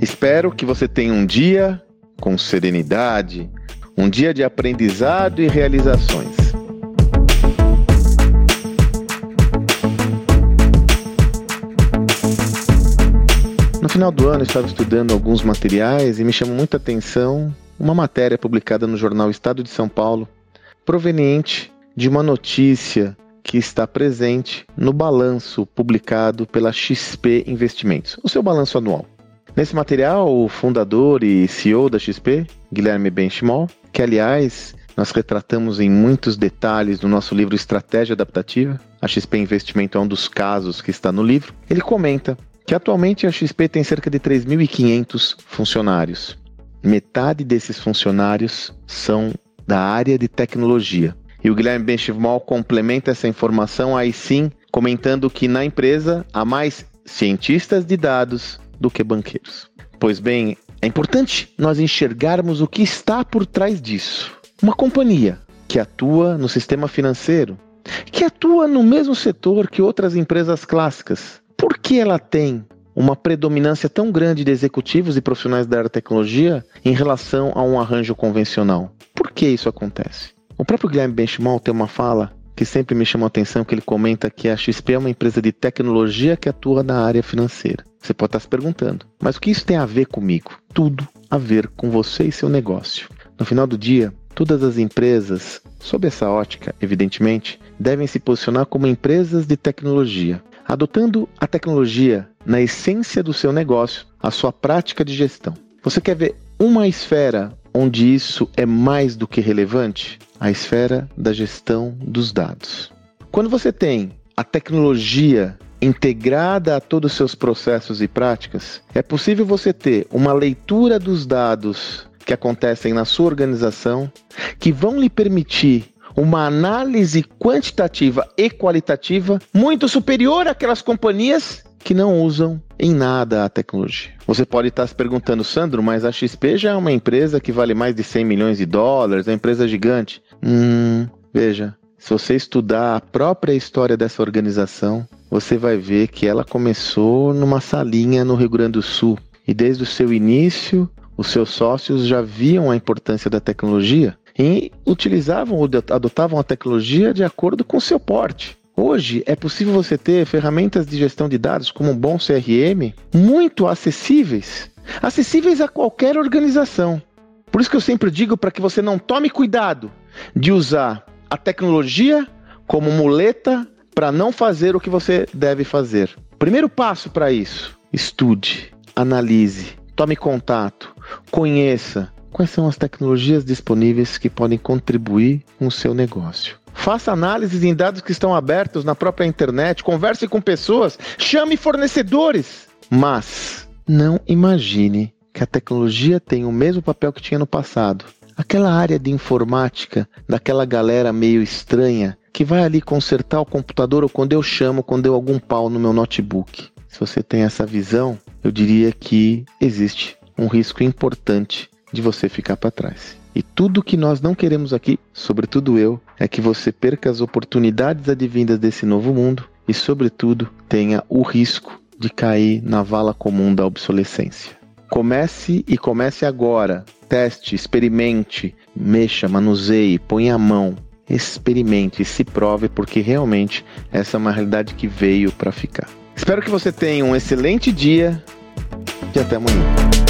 Espero que você tenha um dia com serenidade, um dia de aprendizado e realizações. No final do ano, eu estava estudando alguns materiais e me chamou muita atenção uma matéria publicada no jornal Estado de São Paulo, proveniente de uma notícia que está presente no balanço publicado pela XP Investimentos, o seu balanço anual. Nesse material, o fundador e CEO da XP, Guilherme Benchimol, que aliás nós retratamos em muitos detalhes no nosso livro Estratégia Adaptativa, a XP Investimento é um dos casos que está no livro, ele comenta que atualmente a XP tem cerca de 3.500 funcionários. Metade desses funcionários são da área de tecnologia. E o Guilherme Benchimol complementa essa informação aí sim, comentando que na empresa há mais cientistas de dados do que banqueiros. Pois bem, é importante nós enxergarmos o que está por trás disso. Uma companhia que atua no sistema financeiro, que atua no mesmo setor que outras empresas clássicas, por que ela tem uma predominância tão grande de executivos e profissionais da área tecnologia em relação a um arranjo convencional? Por que isso acontece? O próprio Guilherme Benchimol tem uma fala que sempre me chamou a atenção, que ele comenta que a XP é uma empresa de tecnologia que atua na área financeira. Você pode estar se perguntando, mas o que isso tem a ver comigo? Tudo a ver com você e seu negócio. No final do dia, todas as empresas, sob essa ótica, evidentemente, devem se posicionar como empresas de tecnologia, adotando a tecnologia na essência do seu negócio, a sua prática de gestão. Você quer ver uma esfera onde isso é mais do que relevante? A esfera da gestão dos dados. Quando você tem a tecnologia integrada a todos os seus processos e práticas, é possível você ter uma leitura dos dados que acontecem na sua organização que vão lhe permitir uma análise quantitativa e qualitativa muito superior àquelas companhias que não usam em nada a tecnologia. Você pode estar se perguntando, Sandro, mas a XP já é uma empresa que vale mais de 100 milhões de dólares, é uma empresa gigante. Hum, veja, se você estudar a própria história dessa organização, você vai ver que ela começou numa salinha no Rio Grande do Sul. E desde o seu início, os seus sócios já viam a importância da tecnologia e utilizavam ou adotavam a tecnologia de acordo com o seu porte. Hoje é possível você ter ferramentas de gestão de dados como um bom CRM muito acessíveis, acessíveis a qualquer organização. Por isso que eu sempre digo para que você não tome cuidado de usar a tecnologia como muleta para não fazer o que você deve fazer. Primeiro passo para isso: estude, analise, tome contato, conheça quais são as tecnologias disponíveis que podem contribuir com o seu negócio. Faça análises em dados que estão abertos na própria internet, converse com pessoas, chame fornecedores. Mas não imagine que a tecnologia tem o mesmo papel que tinha no passado. Aquela área de informática, daquela galera meio estranha, que vai ali consertar o computador ou quando eu chamo, quando deu algum pau no meu notebook. Se você tem essa visão, eu diria que existe um risco importante de você ficar para trás. E tudo que nós não queremos aqui, sobretudo eu, é que você perca as oportunidades advindas desse novo mundo e, sobretudo, tenha o risco de cair na vala comum da obsolescência. Comece e comece agora. Teste, experimente, mexa, manuseie, ponha a mão, experimente se prove, porque realmente essa é uma realidade que veio para ficar. Espero que você tenha um excelente dia e até amanhã.